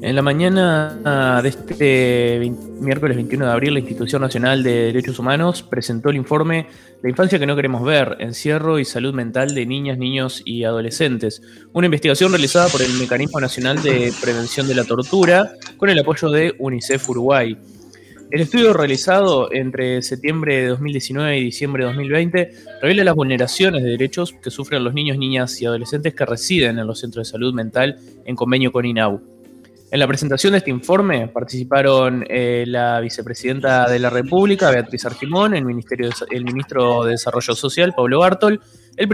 En la mañana de este miércoles 21 de abril, la Institución Nacional de Derechos Humanos presentó el informe La infancia que no queremos ver, encierro y salud mental de niñas, niños y adolescentes. Una investigación realizada por el Mecanismo Nacional de Prevención de la Tortura con el apoyo de UNICEF Uruguay. El estudio realizado entre septiembre de 2019 y diciembre de 2020 revela las vulneraciones de derechos que sufren los niños, niñas y adolescentes que residen en los centros de salud mental en convenio con INAU. En la presentación de este informe participaron eh, la vicepresidenta de la República, Beatriz Argimón, el, ministerio el ministro de Desarrollo Social, Pablo Bartol, el,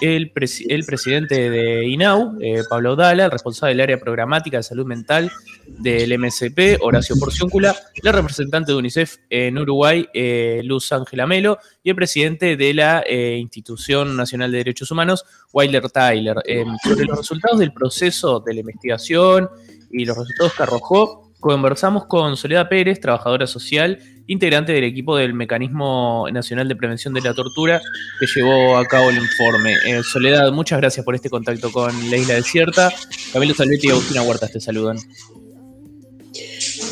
el, el presidente de INAU, eh, Pablo Dala, el responsable del área programática de salud mental del MSP, Horacio Porciúncula, la representante de UNICEF en Uruguay, eh, Luz Ángela Melo, y el presidente de la Institución Nacional de Derechos Humanos, Weiler Tyler, sobre los resultados del proceso de la investigación y los resultados que arrojó, conversamos con Soledad Pérez, trabajadora social, integrante del equipo del Mecanismo Nacional de Prevención de la Tortura, que llevó a cabo el informe. Eh, Soledad, muchas gracias por este contacto con la Isla Desierta. Camilo Salvetti y Agustina Huertas te saludan.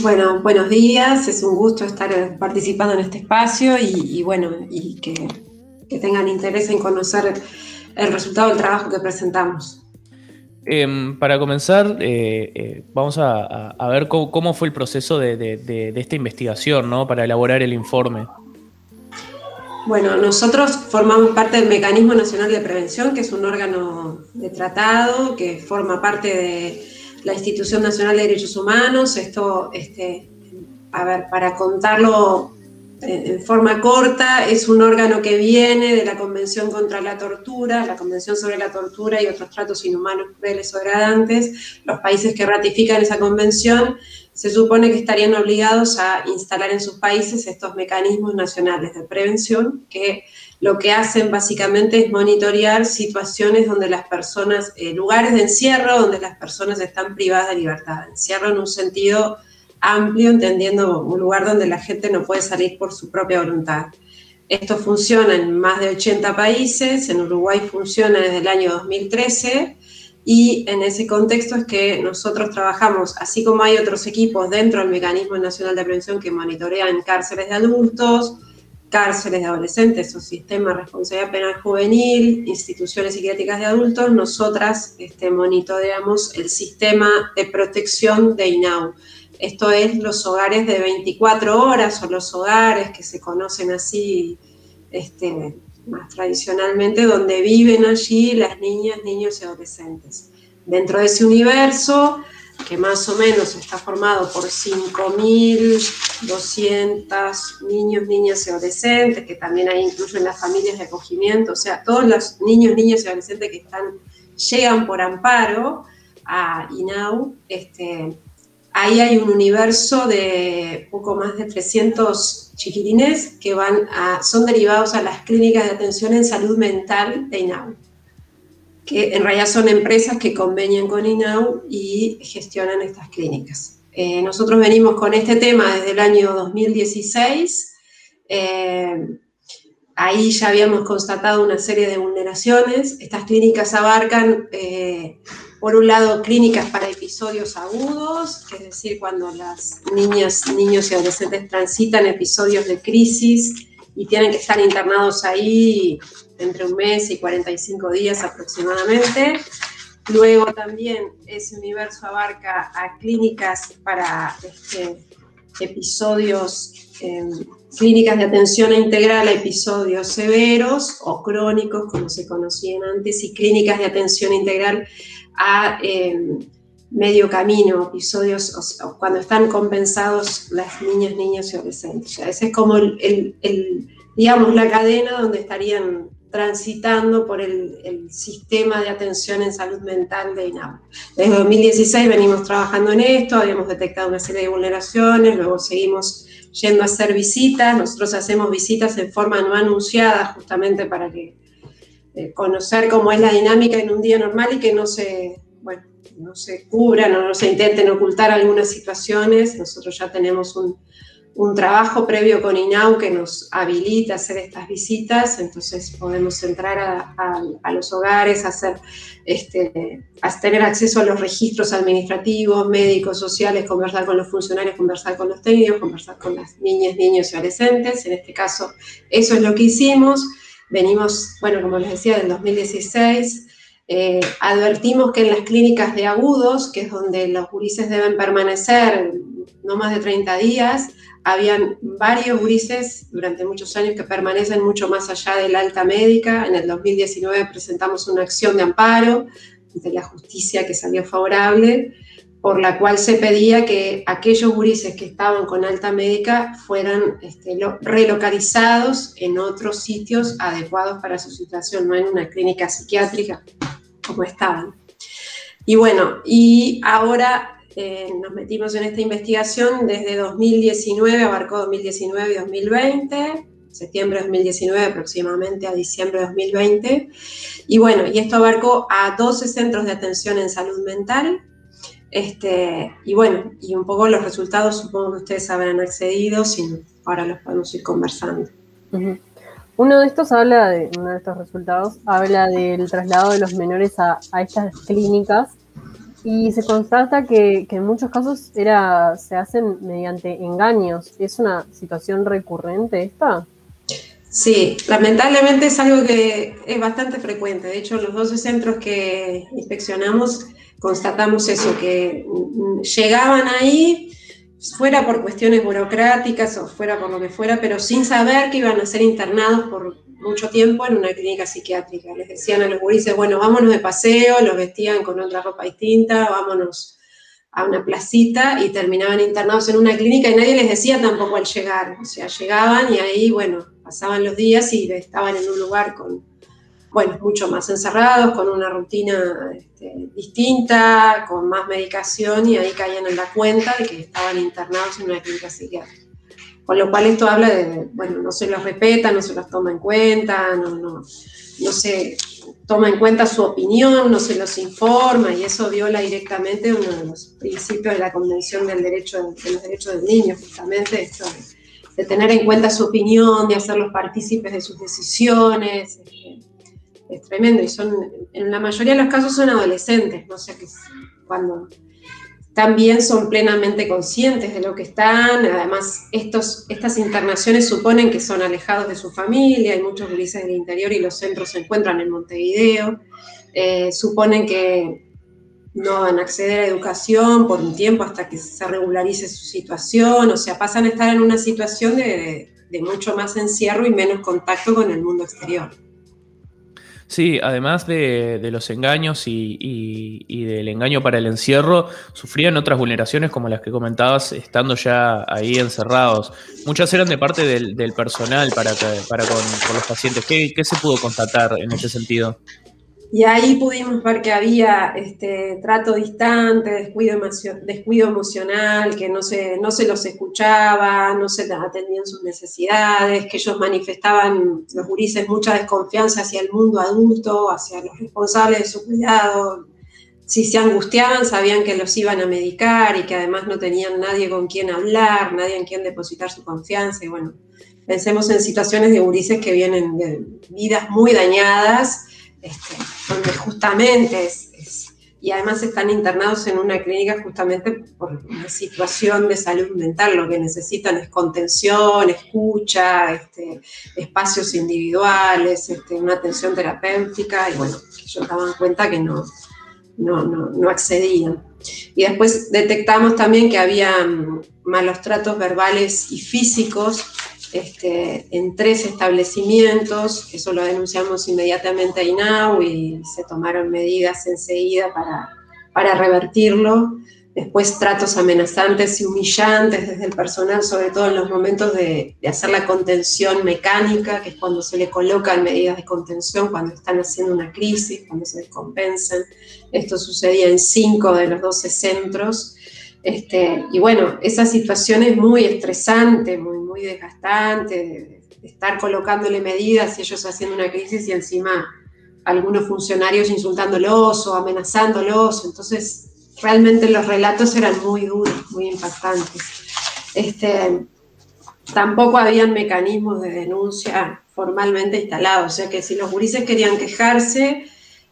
Bueno, buenos días, es un gusto estar participando en este espacio y, bueno, y que, tengan interés en conocer el resultado del trabajo que presentamos. Em, para comenzar, eh, eh, vamos a, ver cómo, fue el proceso de, esta investigación, ¿no? Para elaborar el informe. Bueno, nosotros formamos parte del Mecanismo Nacional de Prevención, que es un órgano de tratado que forma parte de la Institución Nacional de Derechos Humanos. Esto, este, a ver, para contarlo en forma corta, es un órgano que viene de la Convención contra la Tortura, la Convención sobre la Tortura y otros tratos inhumanos, crueles o degradantes. Los países que ratifican esa convención se supone que estarían obligados a instalar en sus países estos mecanismos nacionales de prevención que lo que hacen básicamente es monitorear situaciones donde las personas, eh, lugares de encierro donde las personas están privadas de libertad. Encierro en un sentido amplio, entendiendo un lugar donde la gente no puede salir por su propia voluntad. Esto funciona en más de 80 países, en Uruguay funciona desde el año 2013 y en ese contexto es que nosotros trabajamos, así como hay otros equipos dentro del Mecanismo Nacional de Prevención que monitorean cárceles de adultos, cárceles de adolescentes o sistemas de responsabilidad penal juvenil, instituciones psiquiátricas de adultos, nosotras este, monitoreamos el sistema de protección de INAU esto es los hogares de 24 horas o los hogares que se conocen así este, más tradicionalmente, donde viven allí las niñas, niños y adolescentes. Dentro de ese universo, que más o menos está formado por 5.200 niños, niñas y adolescentes, que también hay incluso en las familias de acogimiento, o sea, todos los niños, niñas y adolescentes que están, llegan por amparo a INAU, este, ahí hay un universo de poco más de 300 chiquilines que van son derivados a las clínicas de atención en salud mental de INAU, que en realidad son empresas que convenian con INAU y gestionan estas clínicas. Eh, nosotros venimos con este tema desde el año 2016. Eh, ahí ya habíamos constatado una serie de vulneraciones. Estas clínicas abarcan eh, por un lado, clínicas para episodios agudos, es decir, cuando las niñas, niños y adolescentes transitan episodios de crisis y tienen que estar internados ahí entre un mes y 45 días aproximadamente. Luego también ese universo abarca a clínicas para este, episodios, em, clínicas de atención integral a episodios severos o crónicos, como se conocían antes, y clínicas de atención integral a em, medio camino, episodios cuando están compensados las niñas, niños y adolescentes. ese es como el, digamos, la cadena donde estarían transitando por el, sistema de atención en salud mental de INAU. Desde 2016 venimos trabajando en esto, habíamos detectado una serie de vulneraciones, luego seguimos yendo a hacer visitas, nosotros hacemos visitas en forma no anunciada justamente para que eh, conocer cómo es la dinámica en un día normal y que no se, bueno, no se cubran o no se intenten ocultar algunas situaciones. Nosotros ya tenemos un, un trabajo previo con INAU que nos habilita a hacer estas visitas, entonces podemos entrar a, los hogares, hacer, este, a tener acceso a los registros administrativos, médicos, sociales, conversar con los funcionarios, conversar con los técnicos, conversar con las niñas, niños y adolescentes. En este caso, eso es lo que hicimos. Venimos, bueno, como les decía, del 2016. Eh, advertimos que en las clínicas de agudos, que es donde los gurises deben permanecer no más de 30 días, habían varios grises durante muchos años que permanecen mucho más allá de la alta médica. En el 2019 presentamos una acción de amparo de la justicia que salió favorable, por la cual se pedía que aquellos grises que estaban con alta médica fueran este, relocalizados en otros sitios adecuados para su situación, no en una clínica psiquiátrica como estaban. Y bueno, y ahora eh, nos metimos en esta investigación desde 2019, abarcó 2019 y 2020, septiembre de 2019 aproximadamente a diciembre de 2020. Y bueno, y esto abarcó a 12 centros de atención en salud mental. Este, y bueno, y un poco los resultados supongo que ustedes habrán accedido, si ahora los podemos ir conversando. Uno de estos habla de, uno de estos resultados habla del traslado de los menores a, estas clínicas y se constata que, en muchos casos era, se hacen mediante engaños. ¿Es una situación recurrente esta? Sí, lamentablemente es algo que es bastante frecuente. De hecho, los 12 centros que inspeccionamos constatamos eso, que llegaban ahí fuera por cuestiones burocráticas o fuera por lo que fuera, pero sin saber que iban a ser internados por mucho tiempo en una clínica psiquiátrica. Les decían a los gurises, bueno, vámonos de paseo, los vestían con otra ropa distinta, vámonos a una placita y terminaban internados en una clínica y nadie les decía tampoco al llegar. O sea, llegaban y ahí, bueno, pasaban los días y estaban en un lugar con, bueno, mucho más encerrados, con una rutina este, distinta, con más medicación y ahí caían en la cuenta de que estaban internados en una clínica psiquiátrica. Con lo cual esto habla de, bueno, no se los respeta, no se los toma en cuenta, no, no, no se toma en cuenta su opinión, no se los informa y eso viola directamente uno de los principios de la Convención del derecho, de los Derechos del Niño, justamente esto de, tener en cuenta su opinión, de hacerlos partícipes de sus decisiones. Es, tremendo y son, en la mayoría de los casos son adolescentes, no sé qué cuando también son plenamente conscientes de lo que están. Además, estos, estas internaciones suponen que son alejados de su familia, hay muchos grises del interior y los centros se encuentran en Montevideo. Eh, suponen que no van a acceder a educación por un tiempo hasta que se regularice su situación, o sea, pasan a estar en una situación de mucho más encierro y menos contacto con el mundo exterior. Sí, además de, los engaños y, del engaño para el encierro, sufrían otras vulneraciones como las que comentabas estando ya ahí encerrados. Muchas eran de parte del, personal para, para con, los pacientes. ¿Qué, se pudo constatar en ese sentido? Y ahí pudimos ver que había este, trato distante, descuido, emocional, que no se, no se los escuchaba, no se atendían sus necesidades, que ellos manifestaban, los gurises, mucha desconfianza hacia el mundo adulto, hacia los responsables de su cuidado. Si se angustiaban, sabían que los iban a medicar y que además no tenían nadie con quien hablar, nadie en quien depositar su confianza. Y bueno, pensemos en situaciones de gurises que vienen de vidas muy dañadas este, donde justamente es, y además están internados en una clínica justamente por una situación de salud mental, lo que necesitan es contención, escucha, este, espacios individuales, este, una atención terapéutica, y bueno, ellos daban cuenta que no, no, no, no accedían. Y después detectamos también que había mm, malos tratos verbales y físicos este, en tres establecimientos, eso lo denunciamos inmediatamente a INAU y se tomaron medidas enseguida para, para revertirlo. Después tratos amenazantes y humillantes desde el personal, sobre todo en los momentos de, hacer la contención mecánica, que es cuando se le colocan medidas de contención, cuando están haciendo una crisis, cuando se descompensan. Esto sucedía en cinco de los doce centros. Este, y bueno, esa situación es muy estresante, muy, muy desgastante, de, estar colocándole medidas y ellos haciendo una crisis y encima algunos funcionarios insultándolos o amenazándolos. Entonces, realmente los relatos eran muy duros, muy impactantes. Este, tampoco habían mecanismos de denuncia formalmente instalados, o sea que si los gurises querían quejarse,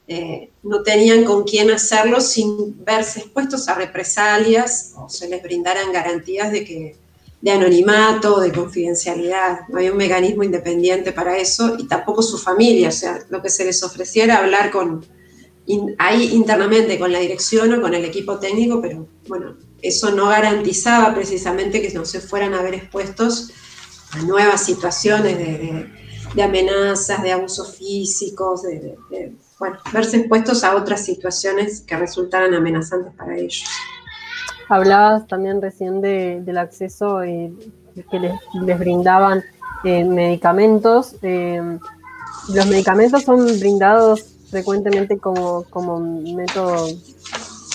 eh, no tenían con quién hacerlo sin verse expuestos a represalias o se les brindaran garantías de que de anonimato, de confidencialidad. No había un mecanismo independiente para eso y tampoco su familia. O sea, lo que se les ofrecía era hablar con, ahí internamente con la dirección o con el equipo técnico, pero bueno, eso no garantizaba precisamente que no se fueran a ver expuestos a nuevas situaciones de, amenazas, de abusos físicos, de, verse expuestos a otras situaciones que resultaran amenazantes para ellos. Hablabas también recién del acceso eh, que les, brindaban eh, medicamentos. Eh, los medicamentos son brindados frecuentemente como, como método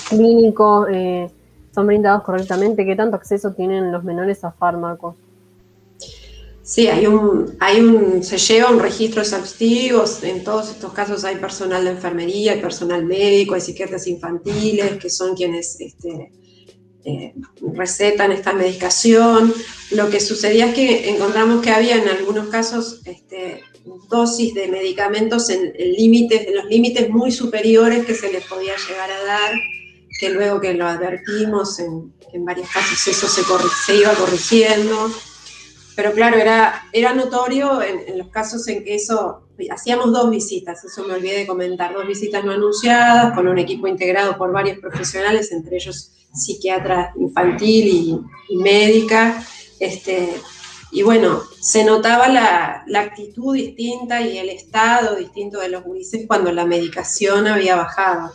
clínico, son brindados correctamente. ¿Qué tanto acceso tienen los menores a fármacos? Sí, hay un, hay un, se lleva un registro exhaustivo, en todos estos casos hay personal de enfermería, hay personal médico, hay psiquiatras infantiles, que son quienes este, eh, recetan esta medicación. Lo que sucedía es que encontramos que había en algunos casos este, dosis de medicamentos en, límites, en los límites muy superiores que se les podía llegar a dar, que luego que lo advertimos, en, varios casos eso se, se iba corrigiendo. Pero claro, era, era notorio en, los casos en que eso, hacíamos dos visitas, eso me olvidé de comentar, dos visitas no anunciadas con un equipo integrado por varios profesionales, entre ellos psiquiatra infantil y, médica. Este, y bueno, se notaba la, la, actitud distinta y el estado distinto de los gurises cuando la medicación había bajado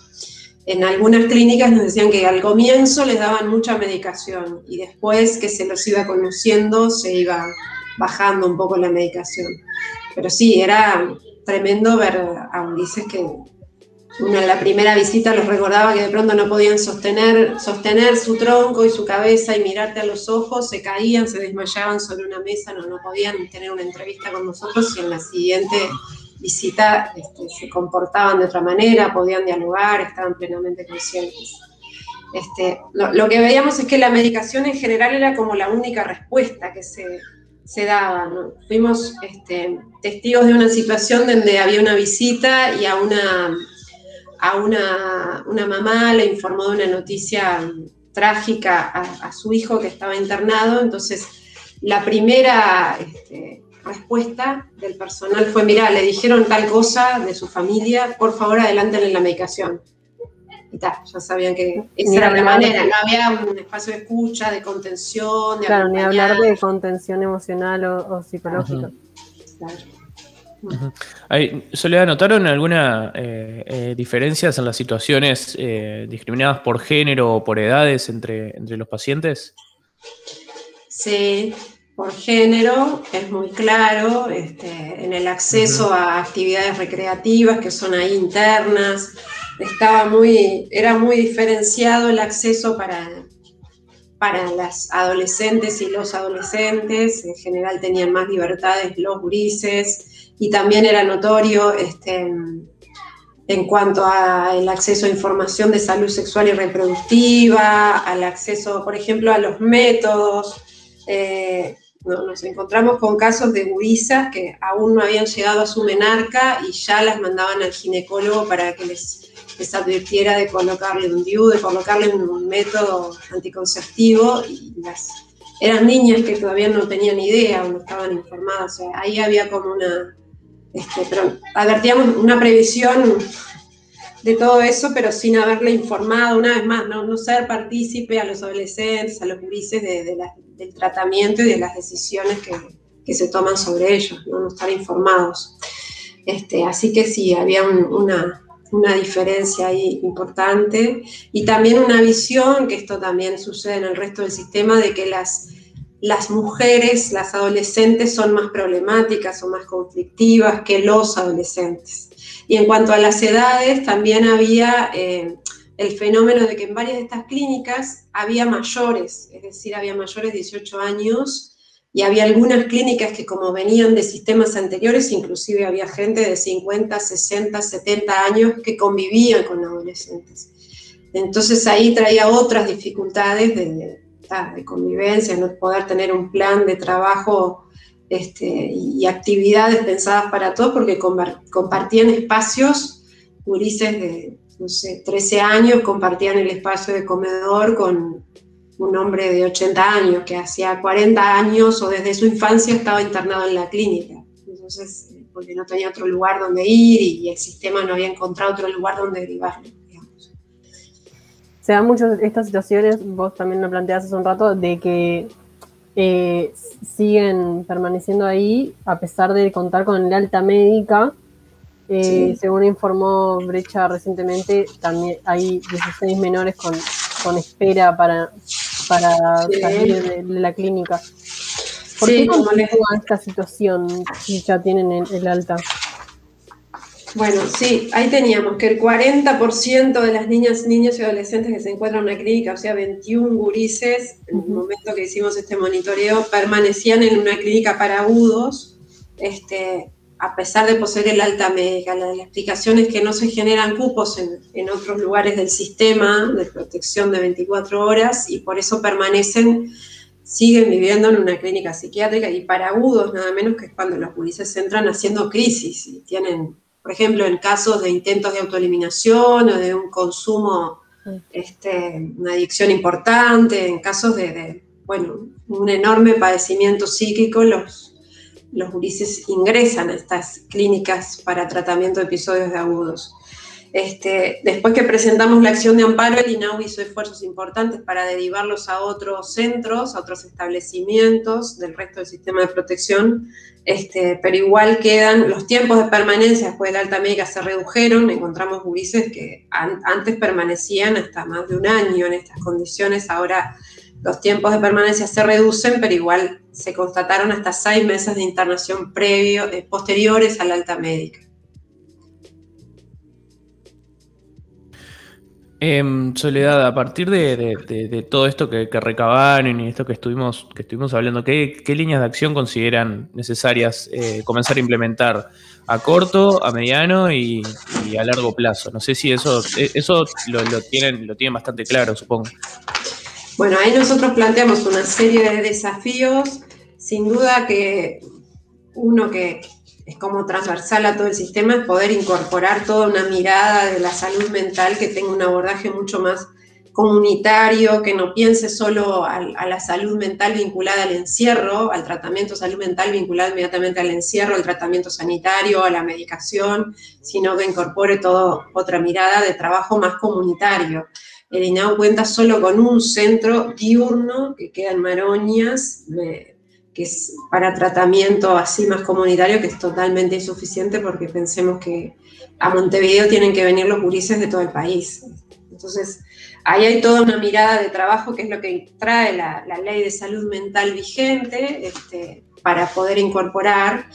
en algunas clínicas nos decían que al comienzo les daban mucha medicación y después que se los iba conociendo se iba bajando un poco la medicación. Pero sí, era tremendo ver a Ulises que una, la primera visita los recordaba que de pronto no podían sostener, sostener su tronco y su cabeza y mirarte a los ojos, se caían, se desmayaban sobre una mesa, no, no podían tener una entrevista con nosotros y en la siguiente visita este, se comportaban de otra manera, podían dialogar, estaban plenamente conscientes. Este, lo, que veíamos es que la medicación en general era como la única respuesta que se, se daba. Fuimos este, testigos de una situación donde había una visita y a una, a una, una mamá le informó de una noticia trágica a, su hijo que estaba internado, entonces la primera este, respuesta del personal fue, mira, le dijeron tal cosa de su familia, por favor adelántenle la medicación. Y tal, ya sabían que esa era la manera, no había un espacio de escucha, de contención, de Claro, ni hablar de contención emocional o, psicológica. Soledad, ¿notaron alguna eh, eh, diferencias en las situaciones eh, discriminadas por género o por edades entre, entre los pacientes? Sí, por género, es muy claro, este, en el acceso a actividades recreativas que son ahí internas, estaba muy, era muy diferenciado el acceso para, para las adolescentes y los adolescentes, en general tenían más libertades los grises, y también era notorio este, en cuanto al acceso a información de salud sexual y reproductiva, al acceso, por ejemplo, a los métodos, eh, nos encontramos con casos de gurisas que aún no habían llegado a su menarca y ya las mandaban al ginecólogo para que les, les advirtiera de colocarle un DIU, de colocarle un, método anticonceptivo. Y eran niñas que todavía no tenían idea o no estaban informadas. Ahí había como una. Este, advertíamos una previsión de todo eso, pero sin haberle informado, una vez más, no, ser partícipe a los adolescentes, a los las del tratamiento y de las decisiones que, se toman sobre ellos, no, estar informados. Este, así que sí, había una, diferencia ahí importante y también una visión, que esto también sucede en el resto del sistema, de que las, las mujeres, las adolescentes son más problemáticas o más conflictivas que los adolescentes. Y en cuanto a las edades, también había eh, el fenómeno de que en varias de estas clínicas había mayores, es decir, había mayores de 18 años y había algunas clínicas que como venían de sistemas anteriores, inclusive había gente de 50, 60, 70 años que convivían con adolescentes. Entonces ahí traía otras dificultades de, de convivencia, no poder tener un plan de trabajo este, y actividades pensadas para todos, porque compartían espacios, gurises de, no sé, 13 años, compartían el espacio de comedor con un hombre de 80 años, que hacía 40 años o desde su infancia estaba internado en la clínica. Entonces, eh, porque no tenía otro lugar donde ir y el sistema no había encontrado otro lugar donde derivarlo. Se dan muchas estas situaciones, vos también lo planteaste hace un rato, de que eh, siguen permaneciendo ahí a pesar de contar con el alta médica. Eh, según informó Brecha recientemente, también hay 16 menores con, con espera para, para salir de, la clínica. ¿Por qué continúa esta situación si ya tienen el alta? Bueno, sí, ahí teníamos que el 40% de las niñas, niños y adolescentes que se encuentran en una clínica, o sea, 21 gurises, en el momento que hicimos este monitoreo, permanecían en una clínica para agudos, este, a pesar de poseer el alta médica. La, explicación es que no se generan cupos en, en, otros lugares del sistema de protección de 24 horas y por eso permanecen, siguen viviendo en una clínica psiquiátrica y para agudos, nada menos que es cuando los gurises entran haciendo crisis y tienen por ejemplo, en casos de intentos de autoeliminación o de un consumo, este, una adicción importante, en casos de, bueno, un enorme padecimiento psíquico, los, los gurises ingresan a estas clínicas para tratamiento de episodios de agudos. Este, después que presentamos la acción de amparo, el INAU hizo esfuerzos importantes para derivarlos a otros centros, a otros establecimientos del resto del sistema de protección, este, pero igual quedan los tiempos de permanencia después de la alta médica se redujeron, encontramos gurises que antes permanecían hasta más de un año en estas condiciones, ahora los tiempos de permanencia se reducen, pero igual se constataron hasta seis meses de internación previo, eh, posteriores a la alta médica. Em, Soledad, a partir de, todo esto que, recabaron y esto que estuvimos, que estuvimos hablando, ¿qué, líneas de acción consideran necesarias eh, comenzar a implementar a corto, a mediano y, a largo plazo? No sé si eso, e, eso lo, tienen, lo tienen bastante claro, supongo. Bueno, ahí nosotros planteamos una serie de desafíos. Sin duda que uno que, es como transversal a todo el sistema, es poder incorporar toda una mirada de la salud mental que tenga un abordaje mucho más comunitario, que no piense solo a, la salud mental vinculada al encierro, al tratamiento salud mental vinculado inmediatamente al encierro, al tratamiento sanitario, a la medicación, sino que incorpore toda otra mirada de trabajo más comunitario. El INAU cuenta solo con un centro diurno que queda en Maroñas, que es para tratamiento así más comunitario, que es totalmente insuficiente porque pensemos que a Montevideo tienen que venir los gurises de todo el país. Entonces, ahí hay toda una mirada de trabajo que es lo que trae la, ley de salud mental vigente este, para poder incorporar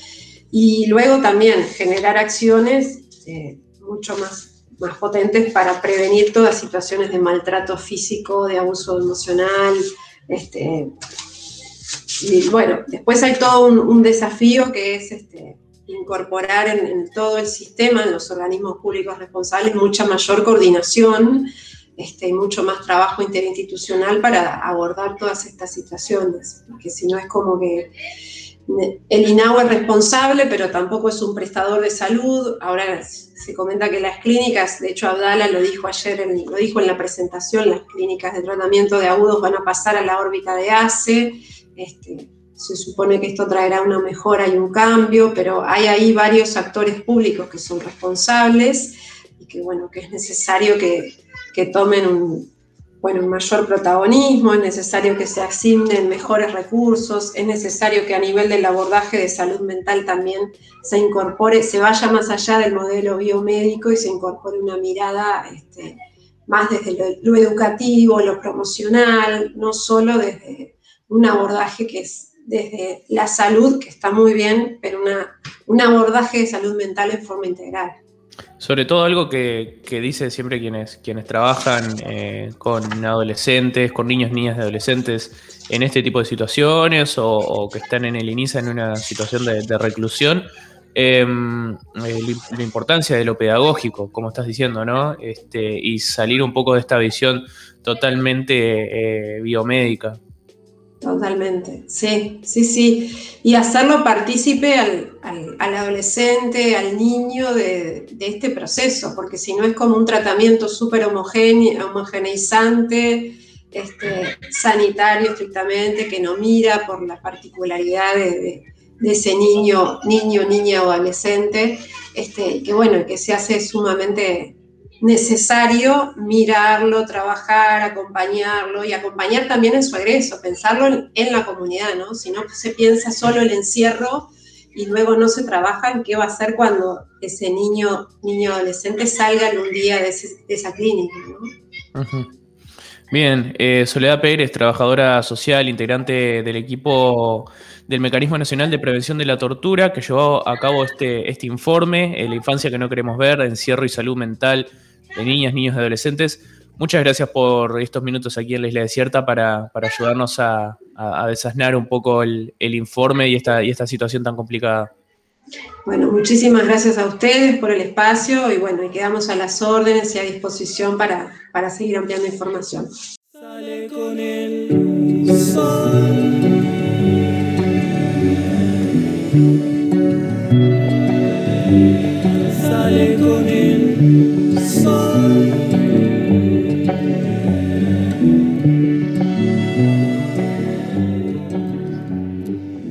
y luego también generar acciones eh, mucho más, más potentes para prevenir todas situaciones de maltrato físico, de abuso emocional, este, y bueno, después hay todo un, desafío que es este, incorporar en, todo el sistema, en los organismos públicos responsables, mucha mayor coordinación este, y mucho más trabajo interinstitucional para abordar todas estas situaciones, porque si no es como que el INAU es responsable, pero tampoco es un prestador de salud. Ahora se comenta que las clínicas, de hecho Abdala lo dijo ayer, lo dijo en la presentación, las clínicas de tratamiento de agudos van a pasar a la órbita de ACE este, se supone que esto traerá una mejora y un cambio, pero hay ahí varios actores públicos que son responsables y que, bueno, que es necesario que, tomen un, bueno, un mayor protagonismo, es necesario que se asignen mejores recursos, es necesario que a nivel del abordaje de salud mental también se incorpore, se vaya más allá del modelo biomédico y se incorpore una mirada este, más desde lo educativo, lo promocional, no solo desde un abordaje que es desde la salud, que está muy bien, pero una, un abordaje de salud mental en forma integral. Sobre todo algo que, que dice siempre quienes, quienes trabajan eh, con adolescentes, con niños, niñas de adolescentes en este tipo de situaciones o, que están en el inicio en una situación de, reclusión, em, eh, la importancia de lo pedagógico, como estás diciendo, ¿no? Este, y salir un poco de esta visión totalmente eh, biomédica. Totalmente, sí, sí, sí. Y hacerlo partícipe al, adolescente, al niño de, este proceso, porque si no es como un tratamiento súper homogeneizante, este, sanitario estrictamente, que no mira por las particularidades de, ese niño, niño, niña o adolescente, este, que bueno, que se hace sumamente necesario mirarlo, trabajar, acompañarlo y acompañar también en su egreso, pensarlo en, la comunidad, ¿no? Si no se piensa solo el encierro y luego no se trabaja en qué va a hacer cuando ese niño, niño adolescente salga en un día de, esa clínica, ¿no? Bien, eh, Soledad Pérez, trabajadora social, integrante del equipo del Mecanismo Nacional de Prevención de la Tortura, que llevó a cabo este, este informe, La infancia que no queremos ver, encierro y salud mental de niñas, niños y adolescentes. Muchas gracias por estos minutos aquí en la Isla Desierta para, ayudarnos a, a, un poco el, informe y esta, y esta situación tan complicada. Bueno, muchísimas gracias a ustedes por el espacio y bueno, y quedamos a las órdenes y a disposición para, para seguir ampliando información.